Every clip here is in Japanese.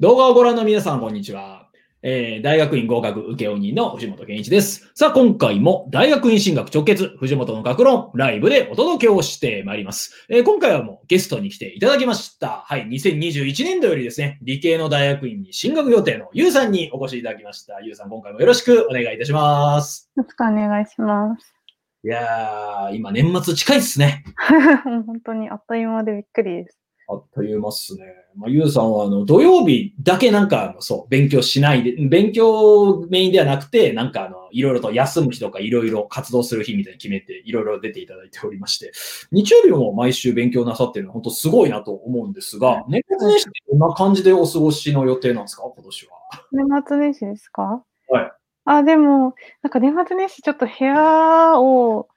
動画をご覧の皆さん、こんにちは。えー、大学院合格受け鬼の藤本健一です。さあ、今回も大学院進学直結、藤本の学論、ライブでお届けをしてまいります。えー今回はもうゲストに来ていただきました。はい、2021年度よりですね、理系の大学院に進学予定のゆうさんにお越しいただきました。ゆうさん、今回もよろしくお願いいたします。よろしくお願いします。いやー、今年末近いっすね。本当にあっという間でびっくりです。あっという間っすね。まあ、ゆうさんは、あの、土曜日だけなんか、そう、勉強しないで、勉強メインではなくて、なんか、あの、いろいろと休む日とか、いろいろ活動する日みたいに決めて、いろいろ出ていただいておりまして、日曜日も毎週勉強なさってるのは、本当すごいなと思うんですが、年末年始ってどんな感じでお過ごしの予定なんですか？今年は。年末年始ですか？はい。あ、でも、なんか年末年始ちょっと部屋を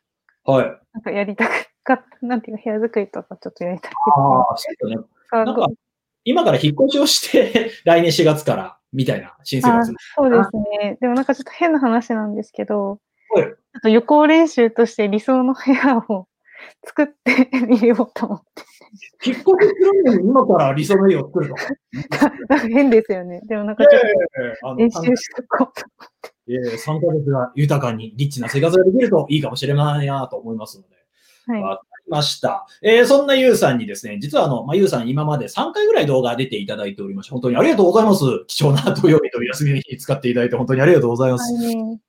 はい。なんかやりたくかなんていうか部屋作りとかちょっとやりたくああ、そうね。て。なんか、今から引っ越しをして、来年4月から、みたいな、新生あ活。そうですね。でもなんかちょっと変な話なんですけど、はい。ちょっと予行練習として理想の部屋を作って みようと思って。引っ越しするのに今から理想の家を作るの？なんか変ですよね。でもなんかちょっと練習しとこうと。ええ3ヶ月が豊かにリッチな生活ができるといいかもしれないなと思いますので。はい。わかりました。えーそんなゆうさんにですね、実はあの、まあ、ゆうさん今まで3回ぐらい動画出ていただいておりまして、本当にありがとうございます。貴重な土曜日と休みの日に使っていただいて本当にありがとうございます。はい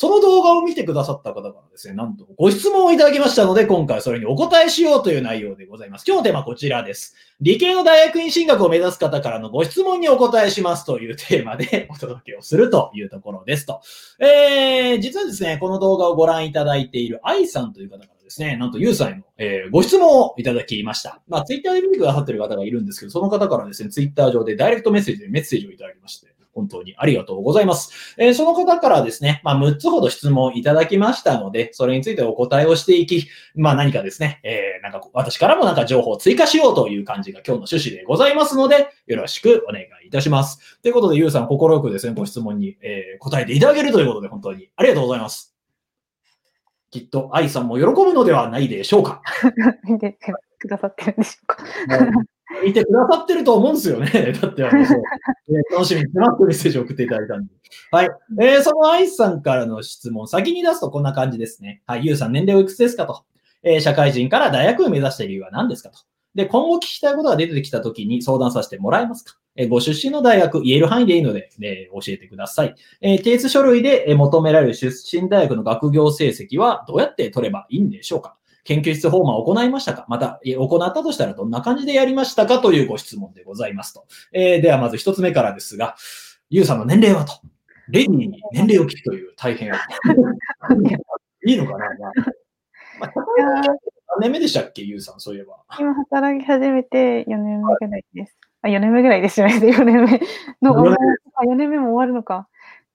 その動画を見てくださった方からですね、なんとご質問をいただきましたので、今回それにお答えしようという内容でございます。今日のテーマはこちらです。理系の大学院進学を目指す方からのご質問にお答えしますというテーマで お届けをするというところですと。えー、実はですね、この動画をご覧いただいている愛さんという方からですね、なんとゆうさんへの、えーご質問をいただきました。まあ、ツイッターで見てくださってる方がいるんですけど、その方からですね、ツイッター上でダイレクトメッセージでメッセージをいただきまして、本当にありがとうございます。えーその方からですね、まあ、6つほど質問いただきましたので、それについてお答えをしていき、まあ、何かですね、えーなんか私からもなんか情報を追加しようという感じが今日の趣旨でございますので、よろしくお願いいたします。ということで、ゆうさん、心よくですね、ご質問に、えー答えていただけるということで、本当にありがとうございます。きっと、愛さんも喜ぶのではないでしょうか。見てくださってるんでしょうか。見てくださってると思うんですよね。だってあの、そうえー楽しみにしてますってメッセージを送っていただいたんで。はい。えーその愛さんからの質問、先に出すとこんな感じですね。はい。ゆうさん、年齢おいくつですかと。えー社会人から大学を目指している理由は何ですかと。で、今後聞きたいことが出てきたときに相談させてもらえますかえーご出身の大学、言える範囲でいいので、えー教えてください。えー提出書類でえー求められる出身大学の学業成績はどうやって取ればいいんでしょうか？研究室訪問を行いましたか？また、えー行ったとしたらどんな感じでやりましたか？というご質問でございますと。えーではまず一つ目からですが、ゆうさんの年齢はと。レディーに年齢を聞くという大変。いいのかな、まあ何年目でしたっけ、ゆうさん、そういえば。今働き始めて4年目ぐらいです。あ、4年目ぐらいですよね。4年目の、あ、4年目も終わるのか。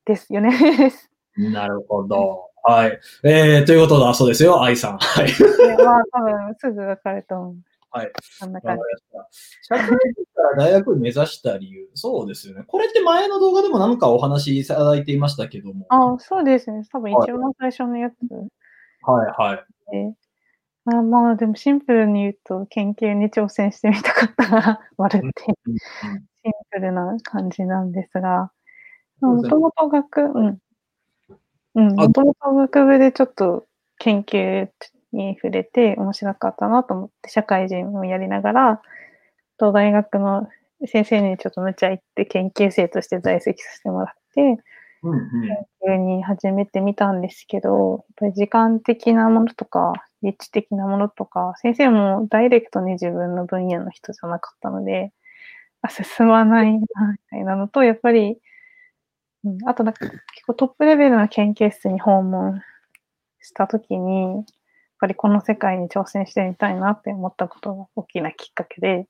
です。4年目です。なるほど。はい。えー、ということだそうですよ、愛さん。はい。でまあ、多分すぐわかると思う。はい。そんな感じ。社会人から大学を目指した理由。そうですよね。これって前の動画でも何かお話しいただいていましたけども。あ、そうですね。多分はい一番最初のやつはいはい。で。あまあ、でもシンプルに言うと、研究に挑戦してみたかったから、割るって。シンプルな感じなんですが、もともと学、うん。うん、あもともと学部でちょっと研究に触れて面白かったなと思って、社会人もやりながら、と大学の先生にちょっと無茶言って研究生として在籍させてもらって、うんうん。研究に始めてみたんですけど、やっぱり時間的なものとか、立地的なものとか、先生もダイレクトに自分の分野の人じゃなかったので、あ進まないな、みたいなのと、やっぱり、うん、あとなんか結構トップレベルの研究室に訪問したときに、やっぱりこの世界に挑戦してみたいなって思ったことが大きなきっかけで、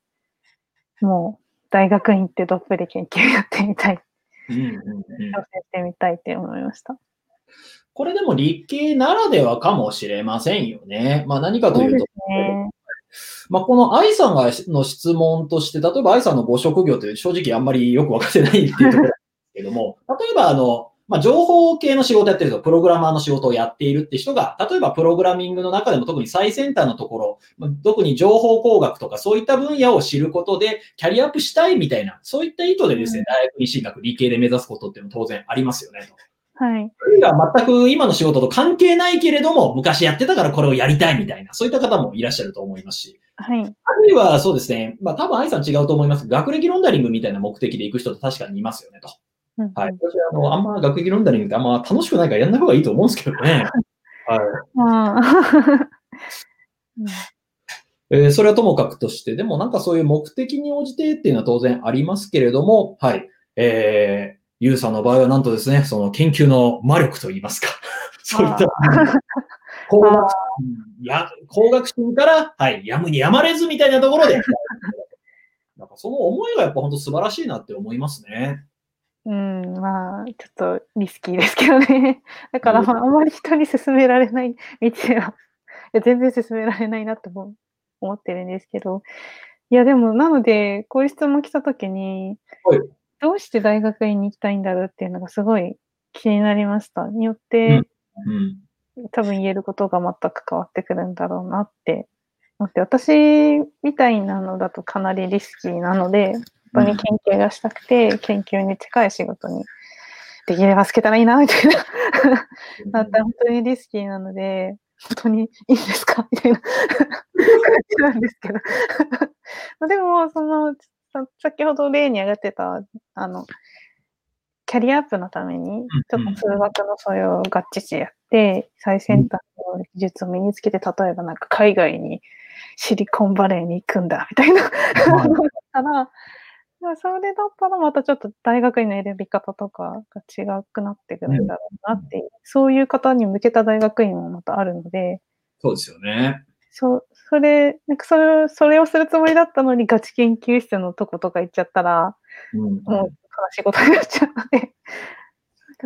もう大学院ってどっぷり研究やってみたい、挑戦してみたいって思いました。これでも理系ならではかもしれませんよね。まあ何かというと、ね。まあこの愛さんがの質問として、例えば愛さんのご職業って正直あんまりよくわかってないっていうところなんですけども、例えばあの、まあ、情報系の仕事やってると、プログラマーの仕事をやっているって人が、例えばプログラミングの中でも特に最先端のところ、まあ特に情報工学とかそういった分野を知ることで、キャリアアップしたいみたいな、そういった意図でですね、大学院進学、理系で目指すことっていうのも当然ありますよね、と。はい。それが全く今の仕事と関係ないけれども、昔やってたからこれをやりたいみたいな、そういった方もいらっしゃると思いますし、はい。あるいはそうですね、まあ多分愛さん違うと思います。学歴ロンダリングみたいな目的で行く人って確かにいますよねと。うんはい。私はあの、あんま学歴ロンダリングってあんま楽しくないからやんない方がいいと思うんですけどね。はい。まあ。う んえーそれはともかくとして、でもなんかそういう目的に応じてっていうのは当然ありますけれども、はい。えー、ユウさんの場合はなんとですね、その研究の魔力といいますか、そういった、工学心や、工学心から、はい、やむにやまれずみたいなところで、なんかその思いがやっぱ本当素晴らしいなって思いますね。うん、まあ、ちょっとリスキーですけどね。だから、まあ、あまり人に勧められない道は、いや全然勧められないなと思思ってるんですけど、いや、でも、なので、こういう質問来たときに、はいどうして大学院に行きたいんだろうっていうのがすごい気になりました。によって、うん。多分言えることが全く変わってくるんだろうなって思って、私みたいなのだとかなりリスキーなので、本当に研究がしたくて、研究に近い仕事にできればつけたらいいな、みたいな。だったら本当にリスキーなので、本当にいいんですか？みたいな感じなんですけど。まあでも、その、さ先ほど例に挙がってた、あの、キャリアアップのために、ちょっと数学の素養を合致してやって、最先端の技術を身につけて、例えばなんか海外にシリコンバレーに行くんだ、みたいな。はい だったら、まあ、それだったらまたちょっと大学院の選び方とかが違くなってくるんだろうなっていう、そういう方に向けた大学院もまたあるので、そうですよね。そそれ、なんかそれを、それをするつもりだったのにガチ研究室のとことか行っちゃったら、うんもう悲しいことになっちゃうので、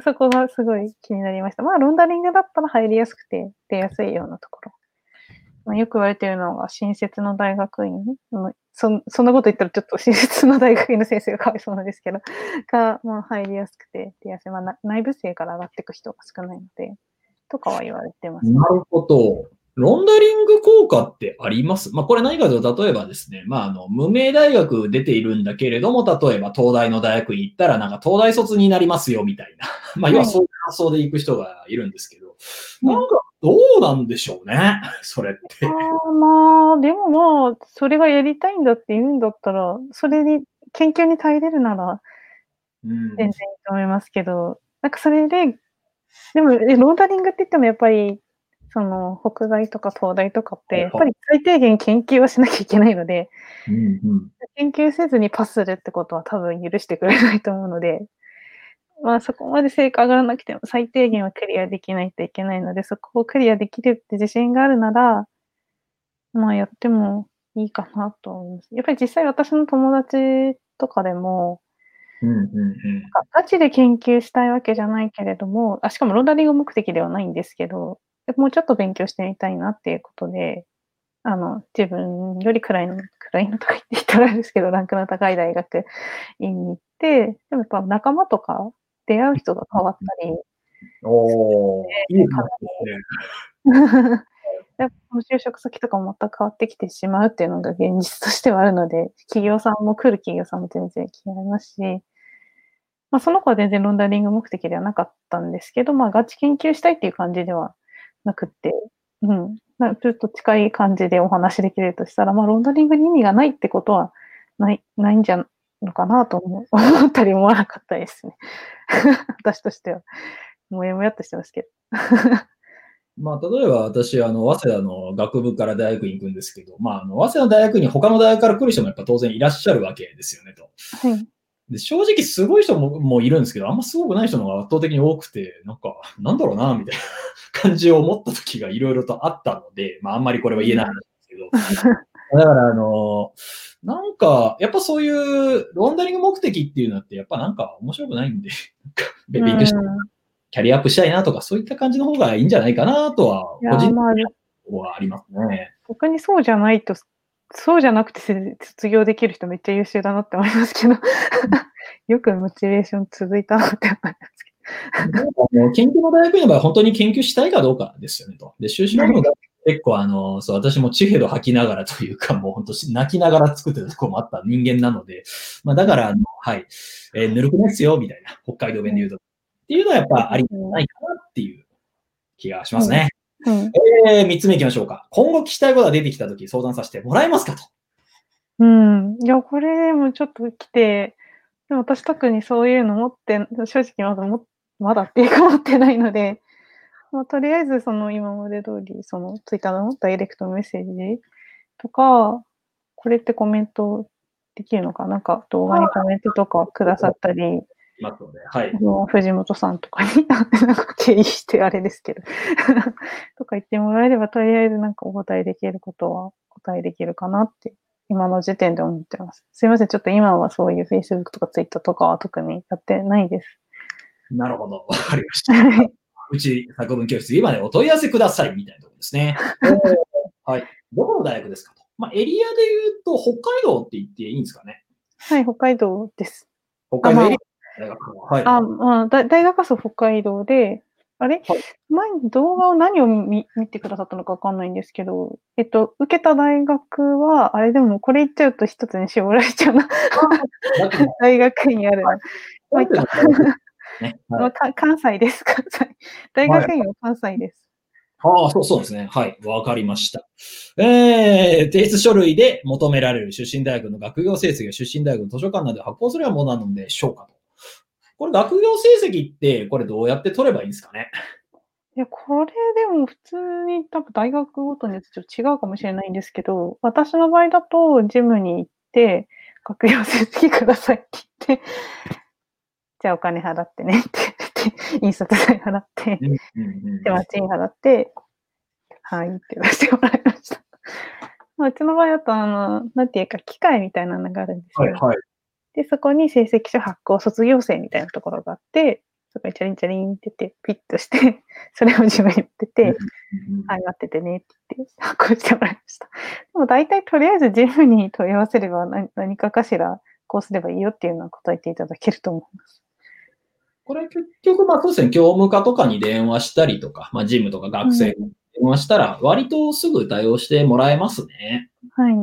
そこがすごい気になりました。まあ、ロンダリングだったら入りやすくて出やすいようなところ。まあ、よく言われているのが、新設の大学院、うんそそんなこと言ったらちょっと新設の大学院の先生がかわいそうなんですけど、が、まあ、入りやすくて出やすい。まあ、な内部生から上がっていく人が少ないので、とかは言われてます。なるほど。ロンダリング効果ってあります？まあ、これ何かというと、例えばですね、まあ、あの、無名大学出ているんだけれども、例えば東大の大学に行ったら、なんか東大卒になりますよ、みたいな。まあ、要はそういう発想で行く人がいるんですけど、うん。なんか、どうなんでしょうね、それって。あーまあ、でもまあ、それがやりたいんだって言うんだったら、それに、研究に耐えれるなら、うん。全然いいと思いますけど、なんかそれで、でも、えローダリングって言ってもやっぱり、その、北大とか東大とかって、やっぱり最低限研究はしなきゃいけないので、うんうん。研究せずにパスするってことは多分許してくれないと思うので、まあそこまで成果上がらなくても最低限はクリアできないといけないので、そこをクリアできるって自信があるなら、まあやってもいいかなと思います。やっぱり実際私の友達とかでも、うんうんうん。がガチで研究したいわけじゃないけれども、あしかもローダリング目的ではないんですけど、もうちょっと勉強してみたいなっていうことで、あの、自分よりくらいの、くらいのとか言って言ったらあれですけど、ランクの高い大学院に行って、でもやっぱ仲間とか出会う人が変わったり、おー、いいですね。やっぱ就職先とかも全く変わってきてしまうっていうのが現実としてはあるので、企業さんも来る企業さんも全然気になりますし、まあ、その子は全然ロンダリング目的ではなかったんですけど、まあ、ガチ研究したいっていう感じではなくって、うん、まあちょっと近い感じでお話できるとしたら、まあ、ロンダリングに意味がないってことはない、ないんじゃのかなと思う 思ったり思わなかったですね。私としては。もやもやっとしてますけど。まあ、例えば私、あの、早稲田の学部から大学に行くんですけど、まあ、あの、早稲田の大学に他の大学から来る人もやっぱ当然いらっしゃるわけですよね、と。はい。で正直すごい人ももいるんですけど、あんますごくない人の方が圧倒的に多くて、なんか、なんだろうな、みたいな 感じを思った時がいろいろとあったので、まあ、あんまりこれは言えない話ですけど、だから、あの、なんか、やっぱそういうロンダリング目的っていうのって、やっぱなんか面白くないんで、勉強してうん。キャリアアップしたいなとか、そういった感じの方がいいんじゃないかなとは、個人的まあにはありますね。逆にそうじゃないと、そうじゃなくてせ卒業できる人めっちゃ優秀だなって思いますけど、よくモチベーション続いたなって思いますけ研究の大学院の場合は本当に研究したいかどうかですよねと。で、修士論文が結構あの、そう、私もチヘド吐きながらというか、もう本当泣きながら作ってたところもあった人間なので、まあだから、あの、はい、えー、ぬるくないっすよ、みたいな、北海道弁で言うと。っていうのはやっぱありないかなっていう気がしますね。うん、えー、三つ目行きましょうか。今後聞きたいことが出てきたとき相談させてもらえますかと。うん。いや、これもちょっと来て、でも私特にそういうの持って、正直まだも、まだっていうか持ってないので、まあ、とりあえずその今まで通り、そのツイッターのダイレクトメッセージとか、これってコメントできるのかなんか動画にコメントとかくださったり、ますので、はい。藤本さんとかに、なんか経緯してあれですけど とか言ってもらえれば、とりあえずなんかお答えできることは答えできるかなって今の時点で思ってます。すいません。ちょっと今はそういう Facebook とか Twitter とかは特にやってないです。なるほど。わかりました。うち作文教室、今でお問い合わせくださいみたいなところですね。はい。どこの大学ですかと。まあ、エリアで言うと、北海道って言っていいんですかね。はい、北海道です。北海道大学はい。あ、まあ、大学はそう北海道で、あれ、はい、前に動画を何を見見てくださったのかわかんないんですけど、えっと、受けた大学は、あれでもこれ言っちゃうと一つに絞られちゃうな。大学にある。はい、もうね はい、関西です、関西。大学院は関西です。ああ、そうそうですね。はい。わかりました。えー、提出書類で求められる出身大学の学業成績や出身大学の図書館などで発行するようなものなのでしょうかと。これ学業成績って、これどうやって取ればいいんですかね？いや、これでも普通に多分大学ごとにちょっと違うかもしれないんですけど、私の場合だとジムに行って、学業成績くださいって言って、じゃあお金払ってねって言って、印刷代払って、手間賃払って、はいって出してもらいました。まあ、うちの場合だと、あの、なんていうか、機械みたいなのがあるんですよ。はいはい、で、そこに成績書発行卒業生みたいなところがあって、そこにチャリンチャリンってて、ピッとして、それを自分に言ってて、はい、待っててねって言って発行してもらいました。でも大体とりあえずジムに問い合わせれば何何かかしらこうすればいいよっていうのは答えていただけると思います。これ結局、まあそうですね、業務課とかに電話したりとか、まあジムとか学生に電話したら、割とすぐ対応してもらえますね。はい。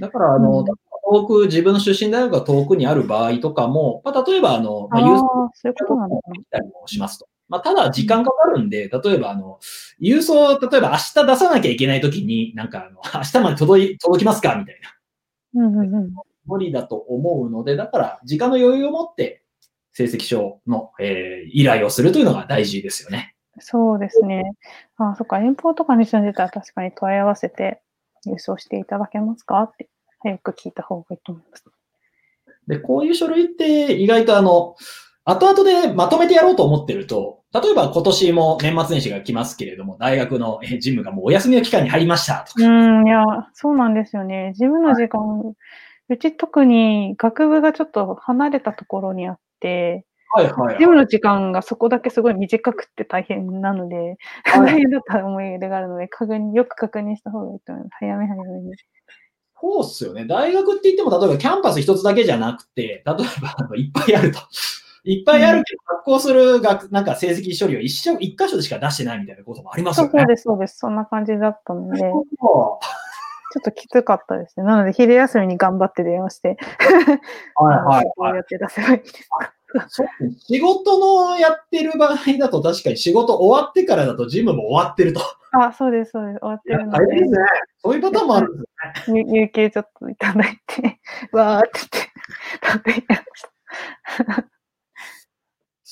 だから、あの、うん遠く、自分の出身大学が遠くにある場合とかも、まあ、例えば、あの、まあ、郵送そういうことなんだたりもしますと。まあ、ただ、時間かかるんで、例えば、あの、郵送、例えば明日出さなきゃいけないときに、なんか、あの、明日まで届い、届きますかみたいな。うんうんうん。無理だと思うので、だから、時間の余裕を持って、成績書の、えー、依頼をするというのが大事ですよね。そうですね。あ、そっか、遠方とかに住んでたら確かに問い合わせて、郵送していただけますかって早く聞いた方がいいと思います。で、こういう書類って意外とあの、後々でまとめてやろうと思ってると、例えば今年も年末年始が来ますけれども、大学のジムがもうお休みの期間に入りましたとか。うん、いや、そうなんですよね。ジムの時間、はい、うち特に学部がちょっと離れたところにあって、はいはい、はい、ジムの時間がそこだけすごい短くて大変なので、大変だった思い入れがあるので、確認、よく確認した方がいいと思います。早め早めに。そうっすよね。大学って言っても、例えばキャンパス一つだけじゃなくて、例えばいっぱいあると。いっぱいあるけど、発行する学、なんか成績処理を一緒、一箇所でしか出してないみたいなこともありますよね。そうです、そうです。そんな感じだったので。ちょっときつかったですね。なので、昼休みに頑張って電話して、はいはい、はい。うやって出せばいいですか。仕事のやってる場合だと確かに仕事終わってからだとジムも終わってると。あ、そうです、そうです。終わってるので。ですね。そういうパターンもあるんですね。有給ちょっといただいて、わーって言って、食べました。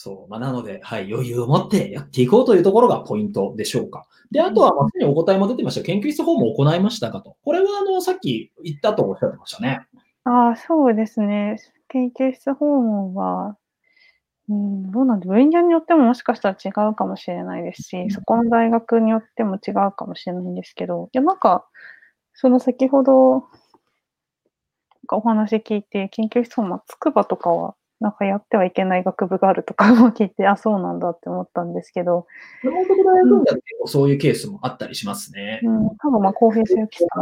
そう。まあ、なので、はい、余裕を持ってやっていこうというところがポイントでしょうか。で、あとは、まさにお答えも出てました、研究室訪問を行いましたかと。これは、あの、さっき言ったとおっしゃってましたね。ああ、そうですね。研究室訪問は、うん、どうなんだ分野によってももしかしたら違うかもしれないですし、そこの大学によっても違うかもしれないんですけど、いや、なんか、その先ほど、お話聞いて、研究室も筑波とかは、なんかやってはいけない学部があるとかも聞いて、あ、そうなんだって思ったんですけど。大学だとそういうケースもあったりしますね。うん、多分まあ公平性を期すか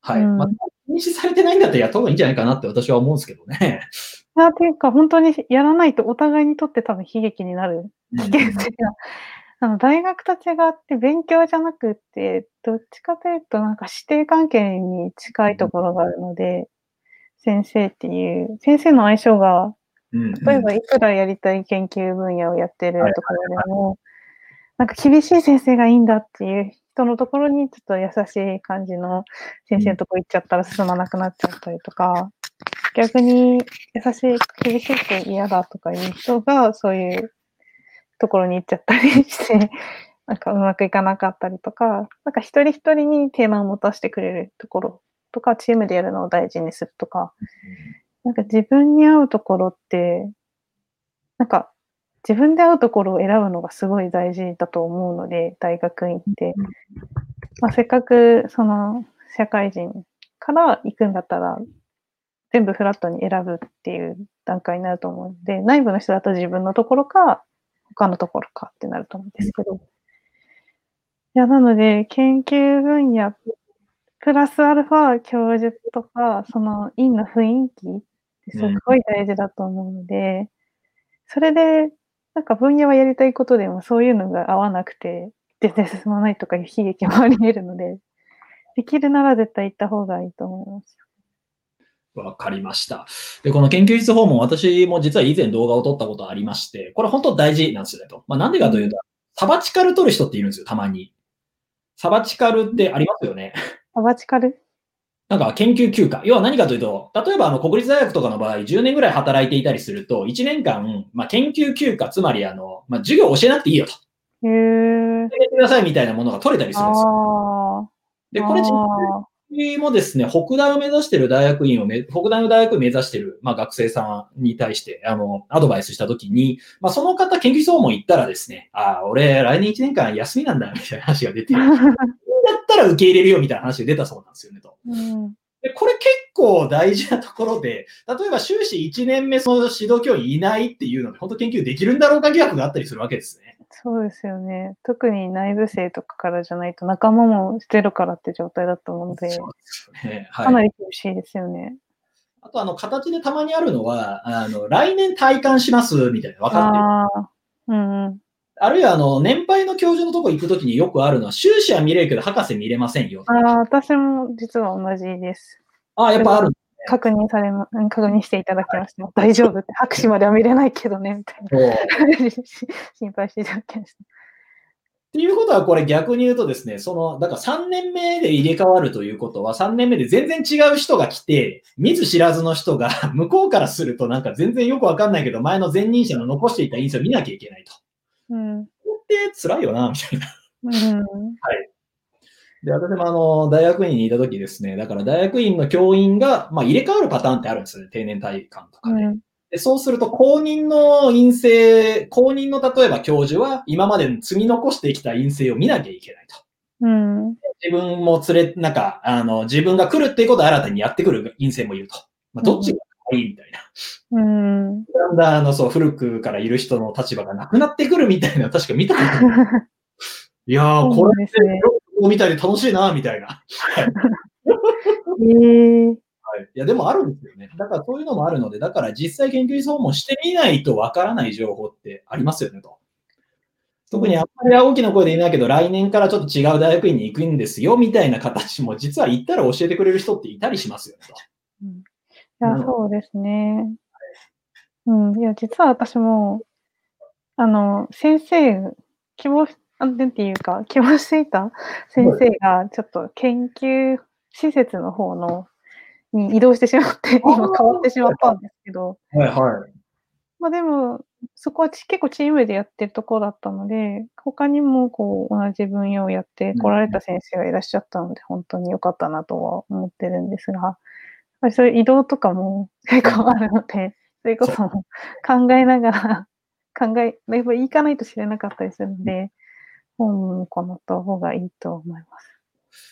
はい。うん、まあ、禁止されてないんだったらやった方がいいんじゃないかなって私は思うんですけどね。なっていうか、本当にやらないとお互いにとって多分悲劇になる危険性が。あの大学と違って勉強じゃなくて、どっちかというとなんか師弟関係に近いところがあるので、先生っていう、先生の相性が、うん例えばいくらやりたい研究分野をやってるところでも、なんか厳しい先生がいいんだっていう人のところにちょっと優しい感じの先生のとこ行っちゃったら進まなくなっちゃったりとか、逆に優しい、厳しいと嫌だとかいう人がそういうところに行っちゃったりして、なんかうまくいかなかったりとか、なんか一人一人にテーマを持たせてくれるところとか、チームでやるのを大事にするとか、なんか自分に合うところって、なんか自分で合うところを選ぶのがすごい大事だと思うので、大学院って。まあ、せっかくその社会人から行くんだったら、全部フラットに選ぶっていう段階になると思うので、内部の人だと自分のところか、他のところかってなると思うんですけど。いや、なので、研究分野、プラスアルファ教授とか、その院の雰囲気ってすごい大事だと思うので、それで、なんか分野はやりたいことでもそういうのが合わなくて、全然進まないとかいう悲劇もあり得るので、できるなら絶対行った方がいいと思います。わかりました。で、この研究室訪問、私も実は以前動画を撮ったことありまして、これ本当大事なんですよねと。まあ、なんでかというと、サバチカル撮る人っているんですよ、たまに。サバチカルってありますよね。サバチカル？なんか研究休暇。要は何かというと、例えばあの国立大学とかの場合、10年ぐらい働いていたりすると、1年間、まあ、研究休暇、つまりあの、まあ、授業を教えなくていいよと。へー。やってくださいみたいなものが取れたりするんですよ。あで、これ実あ際もですね、北大を目指している大学院をめ、北大の大学を目指している、まあ、学生さんに対して、あの、アドバイスしたときに、まあ、その方、研究総門行ったらですね、ああ、俺、来年1年間休みなんだ、みたいな話が出て、だったら受け入れるよ、みたいな話が出たそうなんですよね、と。うん。で、これ結構大事なところで、例えば修士1年目その指導教員いないっていうので、本当研究できるんだろうか疑惑があったりするわけですね。そうですよね。特に内部生とかからじゃないと仲間もゼロからって状態だと思うので、そうですよね。は。かないり厳しいですよね。あと、あの、形でたまにあるのは、あの、来年体感します、みたいな、分かってる。ああ。うんうん。あるいは、あの、年配の教授のとこ行くときによくあるのは、修士は見れるけど、博士見れませんよ。ああ、私も実は同じです。ああ、やっぱある。確認されま、うん確認していただきました。大丈夫って、博士までは見れないけどね、みたいな。心配していただきました。っていうことは、これ逆に言うとですね、その、だから3年目で入れ替わるということは、3年目で全然違う人が来て、見ず知らずの人が、向こうからするとなんか全然よくわかんないけど、前の前任者の残していた印象を見なきゃいけないと。うん。これって辛いよな、みたいな。うん。で、私もあの、大学院にいた時ですね、だから大学院の教員が、まあ入れ替わるパターンってあるんですよね、定年退官とかで。うん。でそうすると、公認の陰性、公認の例えば教授は、今まで積み残してきた陰性を見なきゃいけないと。うん。自分も連れ、なんか、あの、自分が来るっていうことを新たにやってくる陰性もいると。まあ、どっちがいいみたいな。うん。だんだん、あの、そう、古くからいる人の立場がなくなってくるみたいな、確か見たことある。いやー、これですね。を見たり楽しいな、みたいな。ええはい。いや、でもあるんですよね。だからそういうのもあるので、だから実際研究訪問してみないとわからない情報ってありますよね、と。特にあんまり大きな声で言えないけど、来年からちょっと違う大学院に行くんですよ、みたいな形も、実は行ったら教えてくれる人っていたりしますよね、と。いや、そうですね。うん。いや、実は私も、あの、先生、希望なんていうか、希望していた先生が、ちょっと研究施設の方の、に移動してしまって、今変わってしまったんですけど、はいはい。まあでも、そこはち結構チームでやってるところだったので、他にもこう同じ分野をやって来られた先生がいらっしゃったので、本当に良かったなとは思ってるんですが、そういう移動とかも結構あるので、それこそ考えながら、考え、やっぱり行かないと知れなかったりするので、本もこのった方がいいと思います。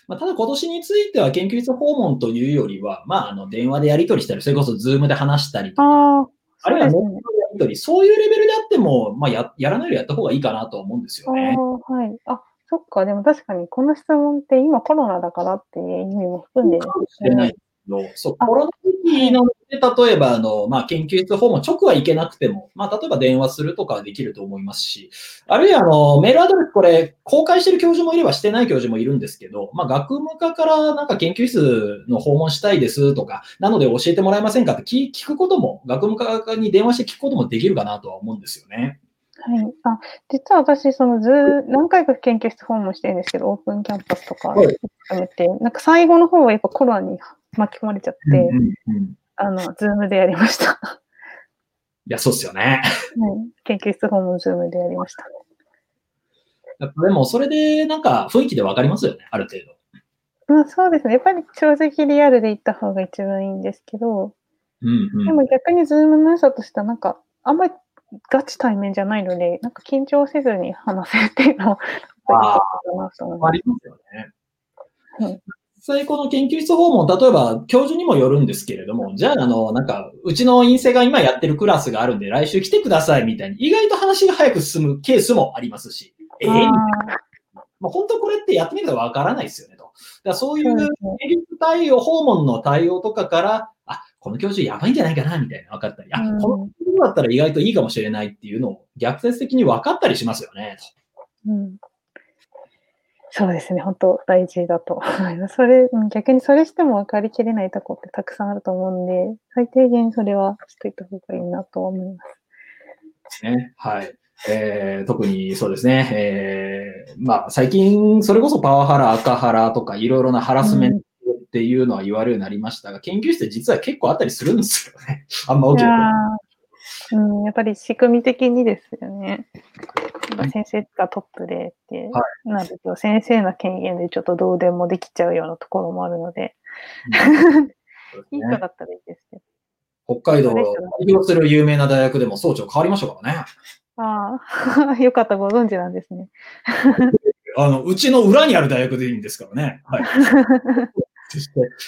まあ、ただ今年については研究室訪問というよりは、まあ、あの、電話でやり取りしたり、それこそズームで話したりとか、ああ、あるいはそうですねネットでやり取り、そういうレベルであっても、まあや、やらないよりやった方がいいかなと思うんですよね。ああ、はい。あ、そっか。でも確かにこの質問って今コロナだからっていう意味も含んでるんかも。しれないですど、そう、コロナ時期なので、例えば、あの、まあ、研究室訪問直は行けなくても、まあ、例えば電話するとかはできると思いますし、あるいは、あの、メールアドレス、これ、公開してる教授もいればしてない教授もいるんですけど、まあ、学務課からなんか研究室の訪問したいですとか、なので教えてもらえませんかって聞聞くことも、学務課に電話して聞くこともできるかなとは思うんですよね。はい。あ、実は私、その図、何回か研究室訪問してるんですけど、オープンキャンパスとかはい含めて、なんか最後の方はやっぱコロナに巻き込まれちゃって、うんうんうんいあの、ズームでやりました。はや、そうっすよね。い。研究室訪問ズームでやりました。やっぱでも、それで、なんか、雰囲気でわかりますよね、ある程度。まあそうですね。やっぱり正直リアルで行った方が一番いいんですけど、うんうんでも逆にズームの良さとしては、なんか、あんまりガチ対面じゃないので、なんか緊張せずに話せるっていうのは、やっぱり良かったかなと思いまありますよね。うん実際この研究室訪問、例えば教授にもよるんですけれども、じゃあ、あの、なんか、うちの院生が今やってるクラスがあるんで、来週来てくださいみたいに、意外と話が早く進むケースもありますし、ええす。みたいなあまあ、本当これってやってみたらわからないですよねと。だからそういうそうですね研究対応、訪問の対応とかから、あ、この教授やばいんじゃないかなみたいな分かったり、あ、うんこの教授だったら意外といいかもしれないっていうのを逆説的に分かったりしますよね。とーうんそうですね、本当大事だと思います。それ、うん逆にそれしても分かりきれないとこってたくさんあると思うんで、最低限それはしといた方がいいなと思います。ね。はい。えー、特にそうですね。えー、まあ、最近、それこそパワハラ、赤ハラとか、いろいろなハラスメントっていうのは言われるようになりましたが、研究室で実は結構あったりするんですよね。あんま大きいやなーうん、やっぱり仕組み的にですよね。やっぱ先生がトップでってはなると、先生の権限でちょっとどうでもできちゃうようなところもあるので、いい人だったらいいですけど。北海道を代表する有名な大学でも総長変わりましたからね。ああ、よかった、ご存知なんですね。あの、うちの裏にある大学でいいんですからね。はい。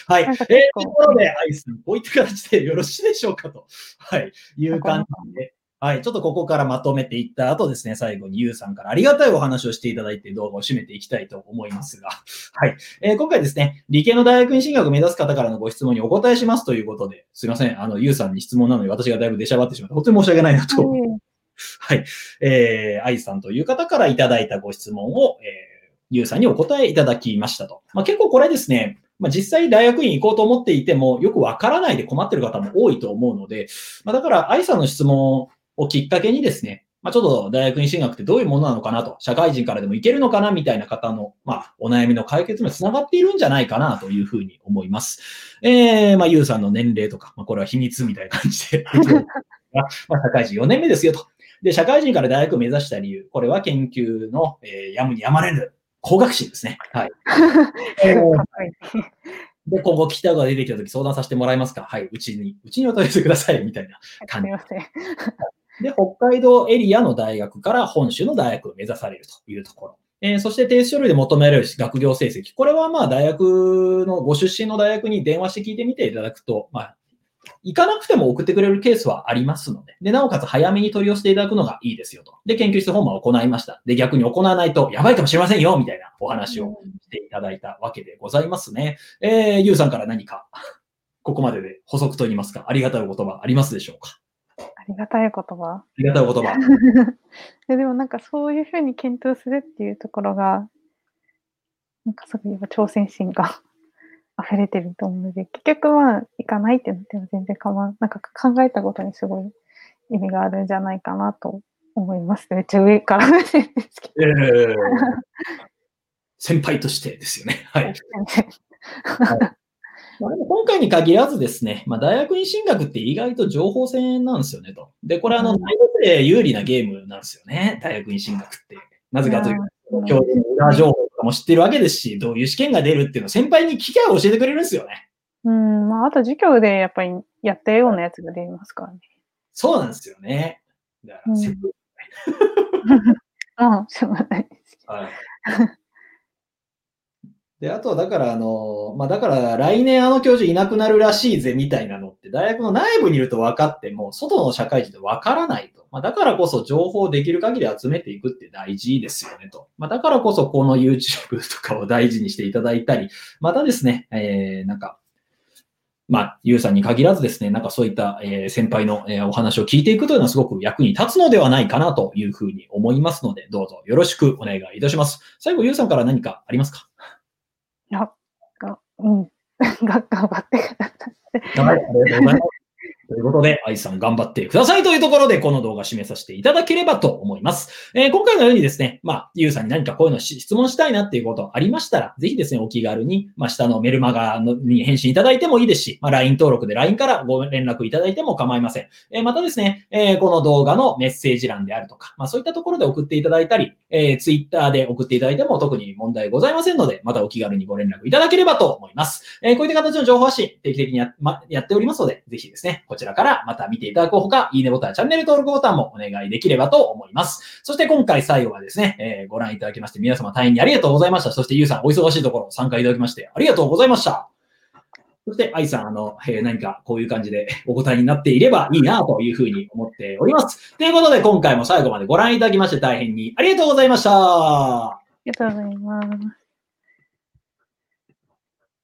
はい。えー、という結構ところで、アイスさん、こういった形でよろしいでしょうかと。はい。いう感じで。はい。ちょっとここからまとめていった後ですね、最後にゆうさんからありがたいお話をしていただいて動画を締めていきたいと思いますが。はい。えー今回ですね、理系の大学院進学を目指す方からのご質問にお答えしますということで、すいません。あの、ゆうさんに質問なのに私がだいぶ出しゃばってしまって、本当に申し訳ないなと思い はい。えー、愛さんという方からいただいたご質問を、えー、ゆうさんにお答えいただきましたと。まあ、結構これですね、まあ、実際大学院行こうと思っていても、よくわからないで困ってる方も多いと思うので、まあ、だから愛さんの質問をきっかけにですね、まあ、ちょっと大学院進学ってどういうものなのかなと、社会人からでもいけるのかなみたいな方の、まあ、お悩みの解決につながっているんじゃないかなというふうに思います。えー、まあ、ゆうさんの年齢とか、まあ、これは秘密みたいな感じで、まあ、社会人4年目ですよと。で、社会人から大学を目指した理由、これは研究の、えーやむにやまれぬ工学心ですね。はい。えーで、今後聞きたいことが出てきたとき相談させてもらえますか？はい、うちに、うちにお問い合わせください、みたいな。すみません。で、北海道エリアの大学から本州の大学を目指されるというところ。えーそして提出書類で求められる学業成績。これはまあ大学の、ご出身の大学に電話して聞いてみていただくと、まあ、行かなくても送ってくれるケースはありますので、で、なおかつ早めに取り寄せていただくのがいいですよと。で、研究室訪問を行いました。で、逆に行わないとやばいかもしれませんよ、みたいなお話をしていただいたわけでございますね。えー、ゆうさんから何か、ここまでで補足といいますか、ありがたいお言葉ありますでしょうか？ありがたい言葉。ありがたいお言葉。ででもなんかそういうふうに検討するっていうところが、なんかすごい挑戦心が 溢れてると思うので、結局まあ行かないってなっても全然構わん、なんか考えたことにすごい意味があるんじゃないかなと思います。めっちゃ上から目線ですけえー 先輩としてですよね。はい。ど。まあでも今回に限らずですね、まあ、大学院進学って意外と情報戦なんですよねと。で、これあの、うん大学で有利なゲームなんですよね、大学院進学って。なぜかというと、うん教授の裏情報とかも知ってるわけですし、どういう試験が出るっていうのを先輩に聞きゃ教えてくれるんですよね。うん、まああと授業でやっぱりやったようなやつが出ますからね。そうなんですよね。だから、うんしょ うがないですけはい。で、あとはだから、あの、まあ、だから来年あの教授いなくなるらしいぜみたいなのって大学の内部にいると分かっても、外の社会人で分からないと。まあ、だからこそ情報をできる限り集めていくって大事ですよねと。まあ、だからこそこの YouTube とかを大事にしていただいたり、またですね、えー、なんか、まあ、ゆうさんに限らずですね、なんかそういった、えー、先輩の、えー、お話を聞いていくというのはすごく役に立つのではないかなというふうに思いますので、どうぞよろしくお願いいたします。最後、ゆうさんから何かありますか？いや、うん。頑張ってください。はい、ありがとうございます。ということで、愛さん頑張ってくださいというところで、この動画締めさせていただければと思います。えー、今回のようにですね、まあ、ゆうさんに何かこういうの質問したいなっていうことありましたら、ぜひですね、お気軽に、まあ、下のメルマガに返信いただいてもいいですし、まあ、LINE 登録で LINE からご連絡いただいても構いません。えー、またですね、えー、この動画のメッセージ欄であるとか、まあ、そういったところで送っていただいたり、えー、Twitter で送っていただいても特に問題ございませんので、またお気軽にご連絡いただければと思います。えー、こういった形の情報発信、定期的にや,、ま、やっておりますので、ぜひですね、こちらからまた見てていただくほか、いいねボタン、チャンネル登録ボタンもお願いできればと思います。そして今回最後はですね、えー、ご覧いただきまして皆様大変にありがとうございました。そしてゆうさん、お忙しいところ参加いただきましてありがとうございました。そして、愛さん、あの、えー、何かこういう感じでお答えになっていればいいなというふうに思っております。ということで、今回も最後までご覧いただきまして大変にありがとうございました。ありがとうございます。